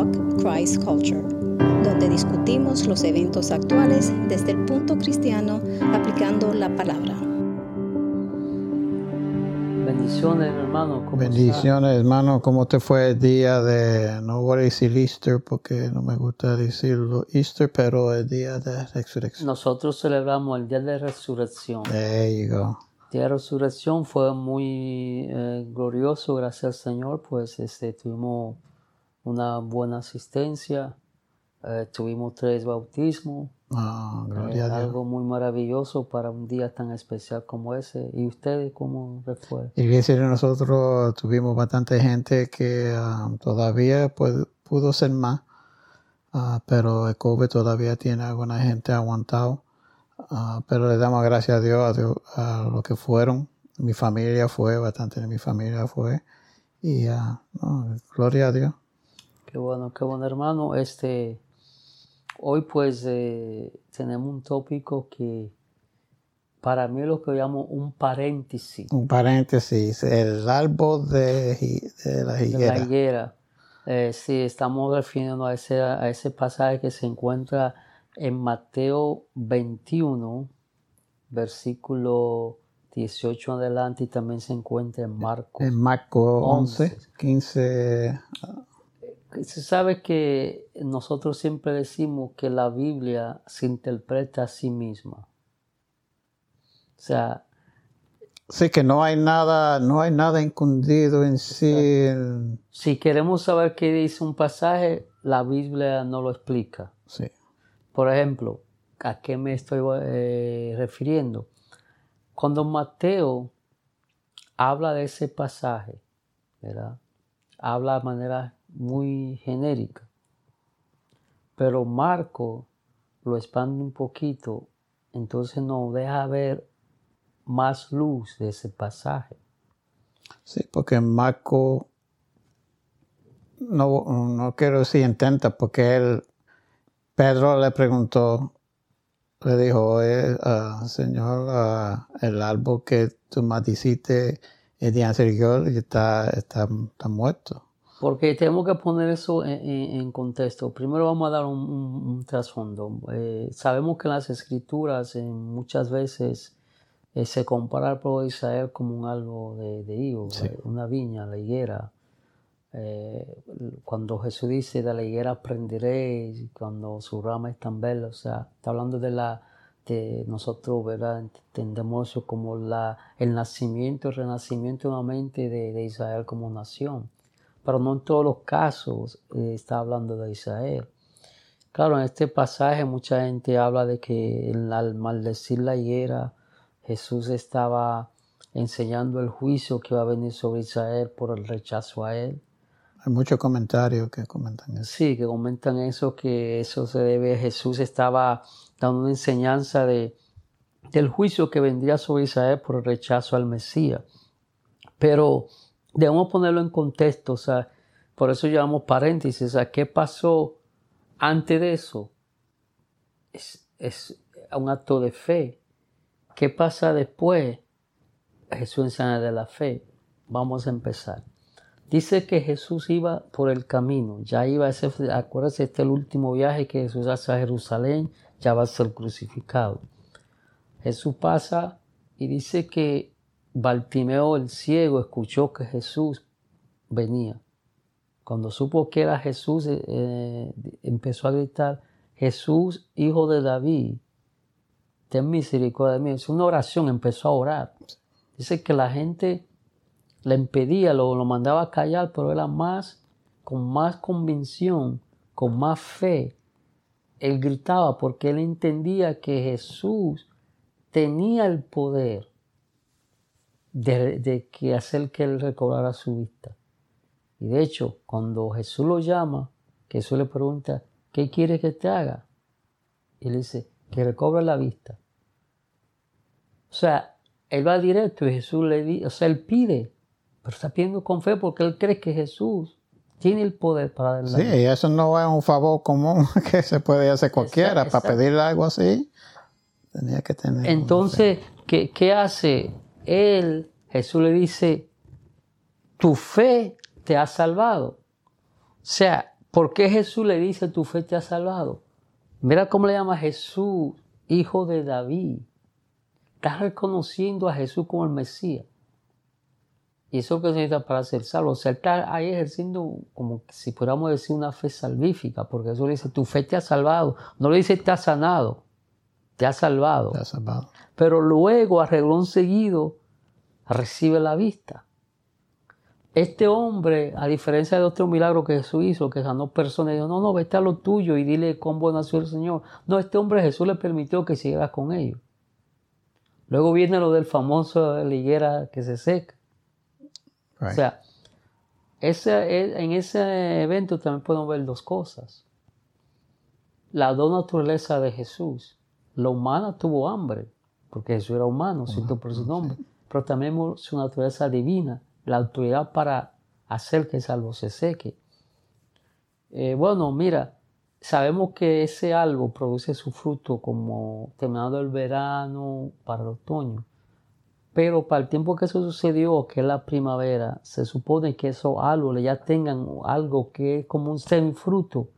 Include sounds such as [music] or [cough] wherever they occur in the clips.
Talk Christ Culture, donde discutimos los eventos actuales desde el punto cristiano aplicando la palabra. Bendiciones, hermano. ¿cómo Bendiciones, hermano. ¿Cómo te fue el día de, no voy a decir Easter porque no me gusta decirlo Easter, pero el día de resurrección? Nosotros celebramos el día de resurrección. There you go. El día de resurrección fue muy eh, glorioso, gracias al Señor, pues este, tuvimos una buena asistencia, eh, tuvimos tres bautismos, Ah, eh, algo muy maravilloso para un día tan especial como ese. ¿Y ustedes cómo les fue? Iglesia de nosotros tuvimos bastante gente que ah, todavía puede- pudo ser más, ah, pero el COVID todavía tiene alguna gente aguantado. Pero le damos gracias a Dios, a Dios, a los que fueron. Mi familia fue, bastante de mi familia fue. Y no, gloria a Dios. Qué bueno, qué bueno, hermano. Este, hoy pues eh, tenemos un tópico que para mí es lo que llamo un paréntesis Un paréntesis, el árbol de, la de la higuera. higuera. Eh, sí, estamos refiriendo a ese, a ese pasaje que se encuentra en Mateo 21, versículo 18 en adelante, y también se encuentra en Marcos. En Marco 11, Once. 15. Se sabe que nosotros siempre decimos que la Biblia se interpreta a sí misma. O sea, Sí, que no hay nada, no hay nada escondido en sí. el- si queremos saber qué dice un pasaje, la Biblia no lo explica. Sí. Por ejemplo, ¿a qué me estoy eh, refiriendo? Cuando Mateo habla de ese pasaje, ¿verdad? Habla de manera muy genérica. Pero Marco lo expande un poquito, entonces nos deja ver más luz de ese pasaje. Sí, porque Marco, no, no quiero decir intenta, porque él, Pedro le preguntó, le dijo, "Oye, ah, Señor, ah, el árbol que tú maldiciste el día anterior está, está, está muerto. Porque tenemos que poner eso en, en- en contexto. Primero vamos a dar un, un- un trasfondo. Eh, sabemos que en las escrituras eh, muchas veces eh, se compara al pueblo de Israel como un árbol de, de higo, eh, una viña, la higuera. Cuando Jesús dice de la higuera aprenderéis, cuando su rama es tan verde, o sea, está hablando de la de nosotros, ¿verdad? Entendemos eso como la, el nacimiento, el renacimiento nuevamente de, de Israel como nación pero no en todos los casos eh, está hablando de Israel. Claro, en este pasaje mucha gente habla de que en- al maldecir la higuera, Jesús estaba enseñando el juicio que va a venir sobre Israel por el rechazo a él. Hay muchos comentarios que comentan eso. Sí, que comentan eso, que eso se debe, Jesús estaba dando una enseñanza de, del juicio que vendría sobre Israel por el rechazo al Mesías. Pero debemos ponerlo en contexto, o sea, por eso llamamos paréntesis, o sea, ¿qué pasó antes de eso? Es, un acto de fe. ¿Qué pasa después? Jesús enseña de la fe. Vamos a empezar. Dice que Jesús iba por el camino, ya iba a ese, acuérdense, este es el último viaje que Jesús hace a Jerusalén, ya va a ser crucificado. Jesús pasa y dice que Bartimeo el ciego escuchó que Jesús venía. Cuando supo que era Jesús, eh, eh, empezó a gritar, Jesús, hijo de David, ten misericordia de mí. Es una oración, empezó a orar. Dice que la gente le impedía, lo, lo mandaba a callar, pero era más, con más convicción, con más fe. Él gritaba porque él entendía que Jesús tenía el poder de, de que hacer que él recobrara su vista. Y de hecho, cuando Jesús lo llama, Jesús le pregunta, ¿qué quiere que te haga? Y él dice, que recobre la vista. O sea, él va directo y Jesús le dice, o sea, él pide, pero está pidiendo con fe porque él cree que Jesús tiene el poder para darle Sí, y eso no es un favor común [laughs] que se puede hacer cualquiera. Exacto. Para pedirle algo así, tenía que tener. Entonces, ¿qué, qué hace? Él, Jesús le dice, tu fe te ha salvado. O sea, ¿Por qué Jesús le dice tu fe te ha salvado? Mira cómo le llama Jesús, hijo de David. Estás reconociendo a Jesús como el Mesías. Y eso es lo que se necesita para ser salvo. O sea, está ahí ejerciendo como si pudiéramos decir una fe salvífica, porque Jesús le dice, tu fe te ha salvado. No le dice te ha sanado, te ha salvado. Te ha salvado. Pero luego, arreglón seguido, recibe la vista. Este hombre, a diferencia de otro milagro que Jesús hizo, que sanó personas, dijo, no, no, vete a lo tuyo y dile cómo nació el Señor. No, este hombre Jesús le permitió que siguiera con ellos. Luego viene lo del famoso liguera que se seca. O sea, ese, en ese evento también podemos ver dos cosas. La dos naturaleza de Jesús. La humana tuvo hambre, porque Jesús era humano, cierto por su nombre, también su naturaleza divina la autoridad para hacer que ese árbol se seque. Eh, bueno, mira, sabemos que ese árbol produce su fruto como terminado el verano para el otoño. Pero para el tiempo que eso sucedió, que es la primavera, se supone que esos árboles ya tengan algo que es como un semifruto,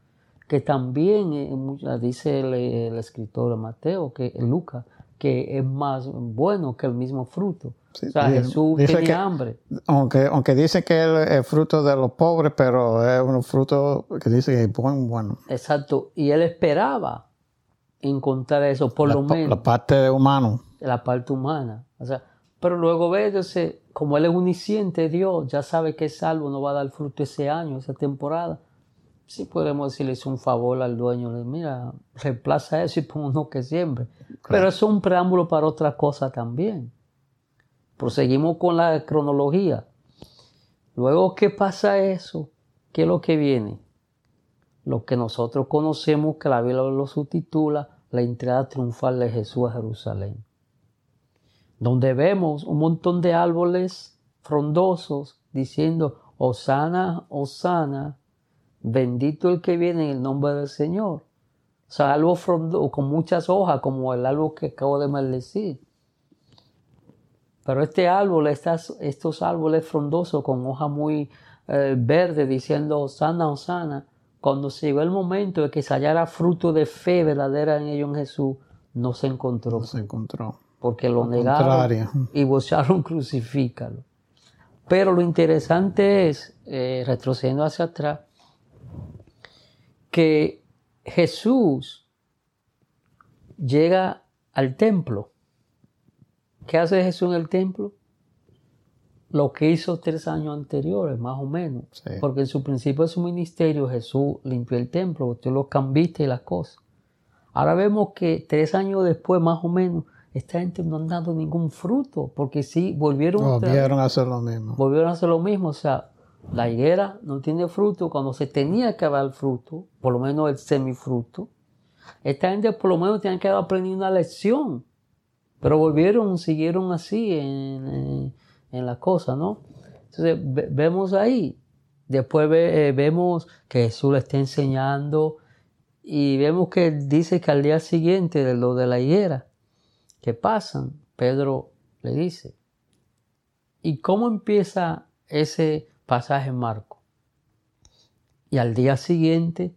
que también eh, dice el, escritor Mateo, que Lucas, que es más bueno que el mismo fruto o sea, Jesús tenía hambre. Aunque, aunque dice que es fruto de los pobres, pero es un fruto que dice que es bueno. bueno. Exacto. Y él esperaba encontrar eso, por lo menos. La parte de humano. La parte humana. O sea, pero luego ve, como él es unisciente, Dios ya sabe que es salvo, no va a dar fruto ese año, esa temporada. Sí podemos decirle un favor al dueño, mira, reemplaza eso y pon uno que siempre. Pero eso es un preámbulo para otra cosa también. Proseguimos con la cronología. Luego, ¿qué pasa eso? ¿Qué es lo que viene? Lo que nosotros conocemos, que la Biblia lo subtitula, la entrada triunfal de Jesús a Jerusalén. Donde vemos un montón de árboles frondosos diciendo, Osana, Osana, bendito el que viene en el nombre del Señor. O sea, frondoso, con muchas hojas, como el árbol que acabo de maldecir. Pero este árbol, estos árboles frondosos con hoja muy eh, verde diciendo sana o sana, cuando llegó el momento de que se hallara fruto de fe verdadera en ellos en Jesús, no se encontró. No se encontró. Porque lo negaron y buscaron [laughs] crucifícalo. Pero lo interesante es, eh, retrocediendo hacia atrás, que Jesús llega al templo ¿Qué hace Jesús en el templo? Lo que hizo tres años anteriores, más o menos. Porque en su principio de su ministerio Jesús limpió el templo, usted lo cambiaste y las cosas. Ahora vemos que tres años después, más o menos, esta gente no han dado ningún fruto, porque sí, volvieron, volvieron a hacer lo mismo. Volvieron a hacer lo mismo, o sea, la higuera no tiene fruto cuando se tenía que dar fruto, por lo menos el semifruto. Esta gente por lo menos tiene que haber aprendido una lección pero volvieron, siguieron así en, la cosa, ¿no? Entonces vemos ahí. Después eh, vemos que Jesús le está enseñando y vemos que dice que al día siguiente de lo de la higuera que pasan, Pedro le dice. ¿Y cómo empieza ese pasaje en Marco? Y al día siguiente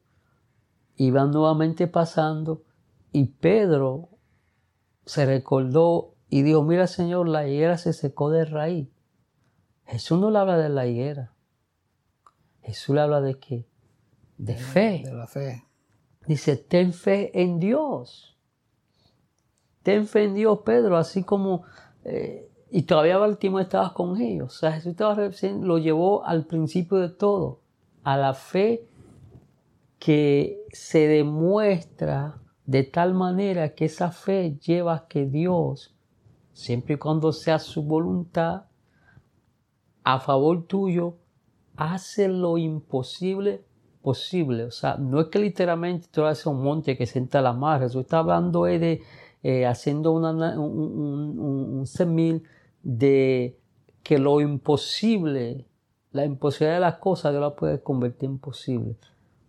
iban nuevamente pasando y Pedro se recordó y dijo, mira Señor, la higuera se secó de raíz. Jesús no le habla de la higuera. Jesús le habla de qué? De fe. De la fe. Dice, ten fe en Dios. Ten fe en Dios, Pedro, así como... Eh, y todavía Baltimore estaba con ellos. O sea, Jesús estaba, lo llevó al principio de todo, a la fe que se demuestra de tal manera que esa fe lleva a que Dios, siempre y cuando sea su voluntad, a favor tuyo, hace lo imposible posible. O sea, no es que literalmente tú haces un monte que sienta la mar. Jesús está hablando de eh, haciendo una, un, un, de que lo imposible, la imposibilidad de las cosas, Dios la puede convertir en posible.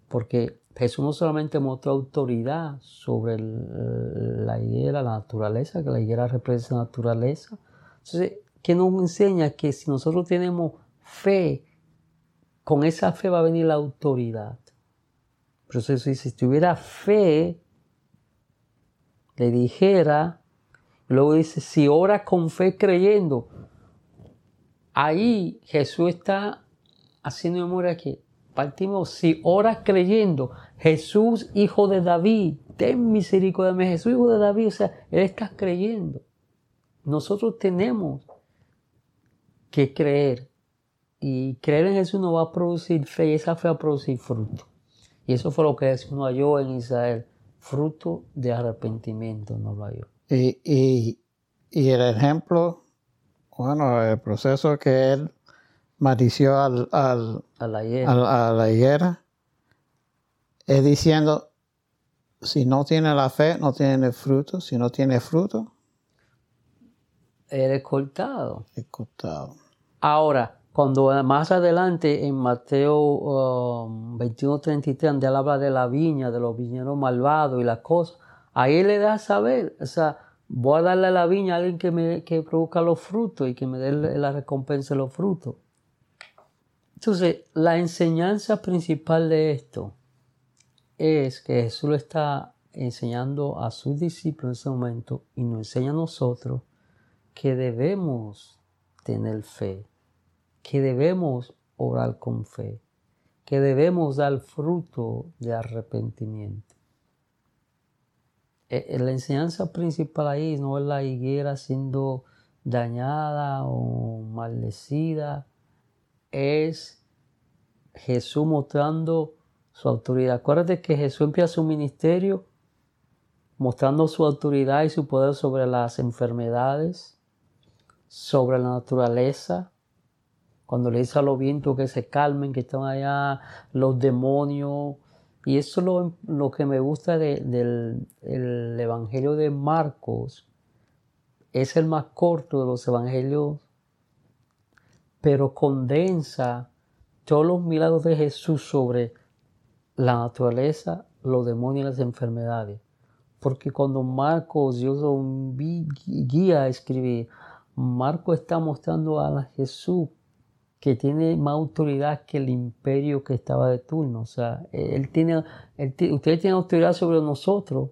Porque Jesús no solamente mostró autoridad sobre la higuera, la naturaleza, que la higuera representa la naturaleza. Entonces, ¿qué nos enseña? Que si nosotros tenemos fe, con esa fe va a venir la autoridad. Pero si tuviera fe, le dijera, luego dice, si ora con fe creyendo, ahí Jesús está haciendo memoria que partimos, si ora creyendo, Jesús, hijo de David, ten misericordia de mí, Jesús, hijo de David, o sea, él está creyendo. Nosotros tenemos que creer. Y creer en Jesús no va a producir fe, y esa fe va a producir fruto. Y eso fue lo que Jesús nos halló en Israel. Fruto de arrepentimiento no lo halló. Y, y, y, el ejemplo, bueno, el proceso que él maldició al, al, a, la higuera. a la higuera, es diciendo, si no tiene la fe, no tiene fruto. Si no tiene fruto, eres cortado. Es cortado. Ahora, cuando más adelante en Mateo um, 21.33, donde él habla de la viña, de los viñeros malvados y las cosas, ahí le da a saber, o sea, voy a darle a la viña a alguien que, me, que produzca los frutos y que me dé la recompensa de los frutos. Entonces, la enseñanza principal de esto es que Jesús lo está enseñando a sus discípulos en ese momento y nos enseña a nosotros que debemos tener fe, que debemos orar con fe, que debemos dar fruto de arrepentimiento. Eh, eh, la enseñanza principal ahí no es la higuera siendo dañada o maldecida, es Jesús mostrando su autoridad. Acuérdate que Jesús empieza su ministerio mostrando su autoridad y su poder sobre las enfermedades, sobre la naturaleza, cuando le dice a los vientos que se calmen, que están allá los demonios. Y eso es lo, que me gusta del Evangelio de Marcos. Es el más corto de los Evangelios, pero condensa todos los milagros de Jesús sobre la naturaleza, los demonios y las enfermedades. Porque cuando Marcos Dios un guía a escribir, Marco está mostrando a Jesús que tiene más autoridad que el imperio que estaba de turno. O sea, él tiene, ustedes tienen autoridad sobre nosotros,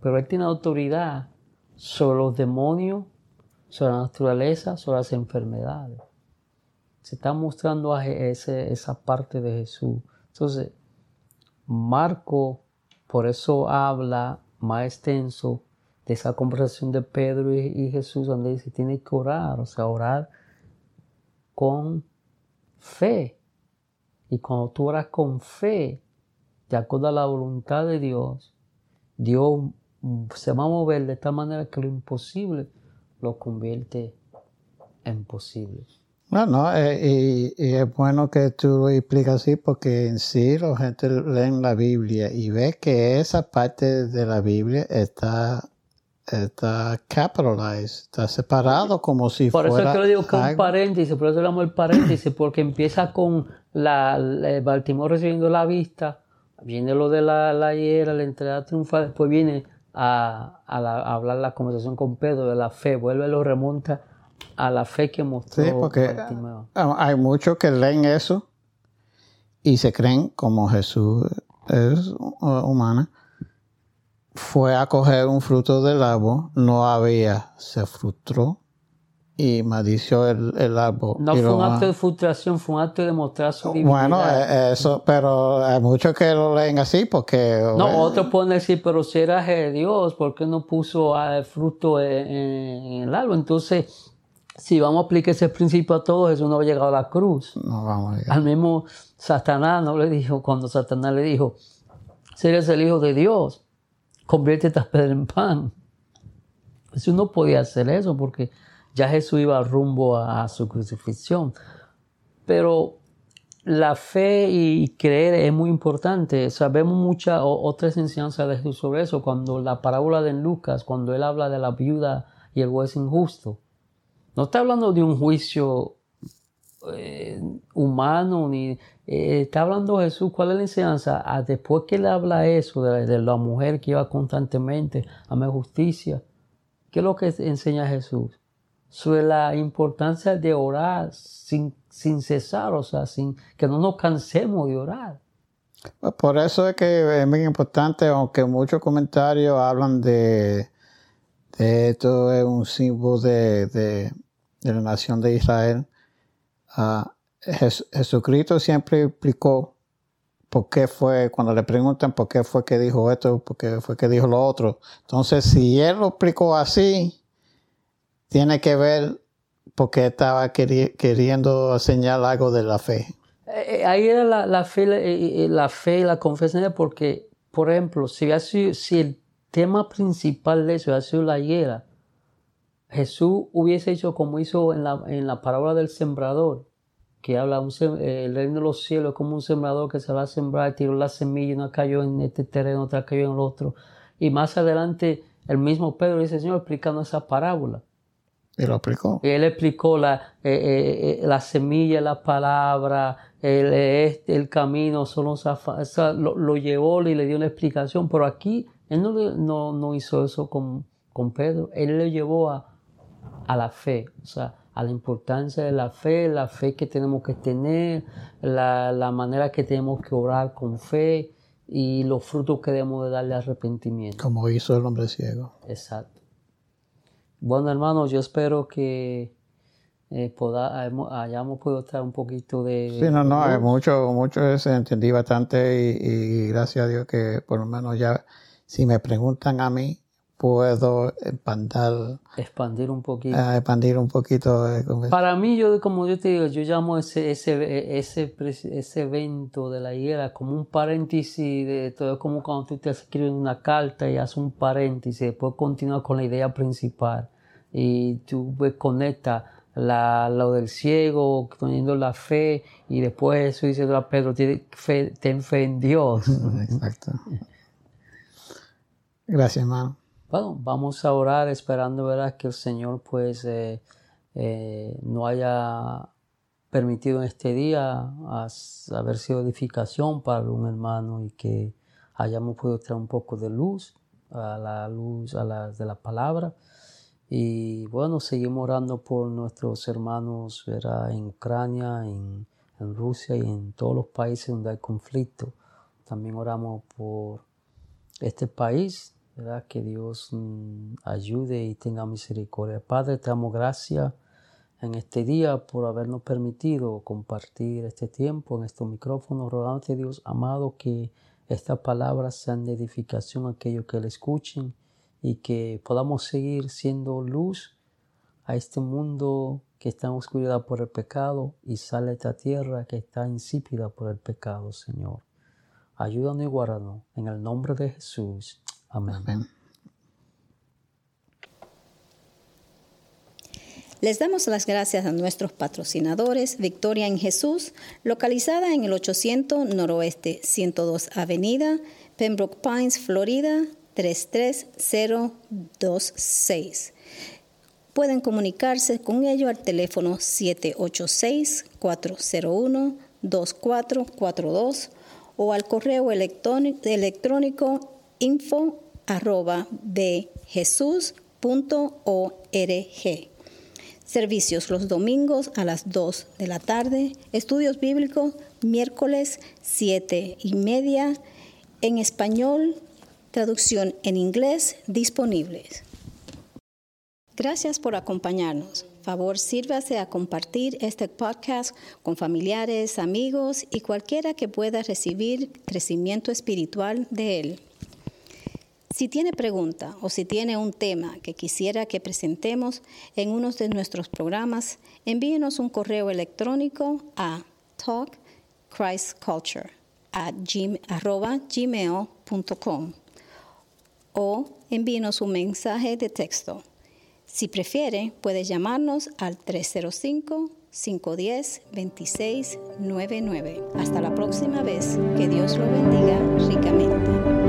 pero él tiene autoridad sobre los demonios, sobre la naturaleza, sobre las enfermedades. Se está mostrando a esa parte de Jesús. Entonces, Marco por eso habla más extenso de esa conversación de Pedro y, Jesús donde dice tiene que orar, o sea, orar con fe. Y cuando tú oras con fe, de acuerdo a la voluntad de Dios, Dios se va a mover de tal manera que lo imposible lo convierte en posible. Bueno, eh, y, es bueno que tú lo explicas así porque en sí la gente lee la Biblia y ve que esa parte de la Biblia está está capitalized, está separado como si fuera. Por eso es que lo digo que un paréntesis, por eso le llamo el paréntesis, porque empieza con la, Baltimore recibiendo la vista, viene lo de la, la hiera, la entrada triunfal, después viene a, hablar la conversación con Pedro de la fe, vuelve lo remonta a la fe que mostró. Sí, porque hay muchos que leen eso y se creen como Jesús es humana fue a coger un fruto del árbol, no había, se frustró y maldició el, el árbol. No fue un acto de frustración, fue un acto de mostrar su divinidad. Bueno, eh, eso, pero hay muchos que lo leen así porque... No, otros pueden decir, pero si era de Dios, ¿por qué no puso el fruto en, en, el árbol? Entonces, si vamos a aplicar ese principio a todos, eso no va a llegar a la cruz. No vamos a llegar. Al mismo Satanás no le dijo, cuando Satanás le dijo, si eres el Hijo de Dios, convierte esta piedra en pan. Jesús no podía hacer eso porque ya Jesús iba rumbo a, su crucifixión. Pero la fe y creer es muy importante. Sabemos muchas otras enseñanzas de Jesús sobre eso. Cuando la parábola de Lucas, cuando él habla de la viuda y el juez injusto, no está hablando de un juicio eh, humano, ni eh, está hablando Jesús, ¿cuál es la enseñanza? Ah, después que él habla eso de, la mujer que iba constantemente a mi justicia, ¿qué es lo que enseña Jesús? Sobre la importancia de orar sin, sin cesar, o sea, sin que no nos cansemos de orar. Por eso es que es muy importante, aunque muchos comentarios hablan de esto es un símbolo de, de, la nación de Israel. Uh, Jesucristo siempre explicó por qué fue, cuando le preguntan por qué fue que dijo esto, por qué fue que dijo lo otro. Entonces, si él lo explicó así, tiene que ver porque estaba queriendo señalar algo de la fe. Eh, eh, ahí era la, la, fe, eh, la fe y la confesión, porque, por ejemplo, si, si el tema principal de eso hubiera sido la higuera, Jesús hubiese hecho como hizo en la, en la parábola del sembrador, que habla un, el reino de los cielos como un sembrador que se va a sembrar, tiró la semilla, una cayó en este terreno, otra cayó en el otro. Y más adelante el mismo Pedro dice, Señor, explicando esa parábola. Y lo explicó. Y él explicó la, eh, eh, eh, la semilla, la palabra, el, este, el camino, solo lo, lo, llevó y le dio una explicación. Pero aquí él no, no, no hizo eso con, con, Pedro. Él le llevó a, a la fe, o sea, a la importancia de la fe, la fe que tenemos que tener, la, la manera que tenemos que orar con fe y los frutos que debemos de darle arrepentimiento. Como hizo el hombre ciego. Exacto. Bueno, hermanos, yo espero que eh, hayamos podido estar un poquito de... Sí, no, no, mucho, mucho se entendí bastante y, gracias a Dios que por lo menos ya, si me preguntan a mí, puedo expandir, expandir un poquito. Ah, expandir un poquito. Para mí, yo como yo te digo, yo llamo ese, ese, ese, ese evento de la higuera como un paréntesis, de todo como cuando tú te escribes una carta y haces un paréntesis, después continúas con la idea principal y tú pues, conectas la, lo del ciego, teniendo la fe, y después eso dice a Pedro, ten fe, ten fe en Dios. [laughs] Exacto. [laughs] Gracias, hermano. Bueno, vamos a orar esperando ¿verdad? que el Señor pues eh, eh, no haya permitido en este día haber sido edificación para un hermano y que hayamos podido traer un poco de luz a la luz a la, de la palabra y bueno, seguimos orando por nuestros hermanos en Ucrania, en, Rusia y en todos los países donde hay conflicto. También oramos por este país, que Dios mm, ayude y tenga misericordia. Padre, te damos gracias en este día por habernos permitido compartir este tiempo en estos micrófonos. Rogándote, Dios amado, que estas palabras sean de edificación a aquellos que le escuchen y que podamos seguir siendo luz a este mundo que está en oscuridad por el pecado y sale a esta tierra que está insípida por el pecado, Señor. Ayúdanos y guárdanos en el nombre de Jesús. Amén. Les damos las gracias a nuestros patrocinadores, Victoria en Jesús, localizada en el 800 Noroeste 102 Avenida, Pembroke Pines, Florida, 33026. Pueden comunicarse con ellos al teléfono 786-401-2442 o al correo electrónico info arroba Servicios los domingos a las 2 de la tarde. Estudios bíblicos miércoles 7 y media. En español traducción en inglés disponibles. Gracias por acompañarnos. Favor, sírvase a compartir este podcast con familiares, amigos y cualquiera que pueda recibir crecimiento espiritual de él. Si tiene pregunta o si tiene un tema que quisiera que presentemos en uno de nuestros programas, envíenos un correo electrónico a talkchristculture@gmail.com o envíenos un mensaje de texto. Si prefiere, puede llamarnos al 305-510-2699. Hasta la próxima vez. Que Dios lo bendiga ricamente.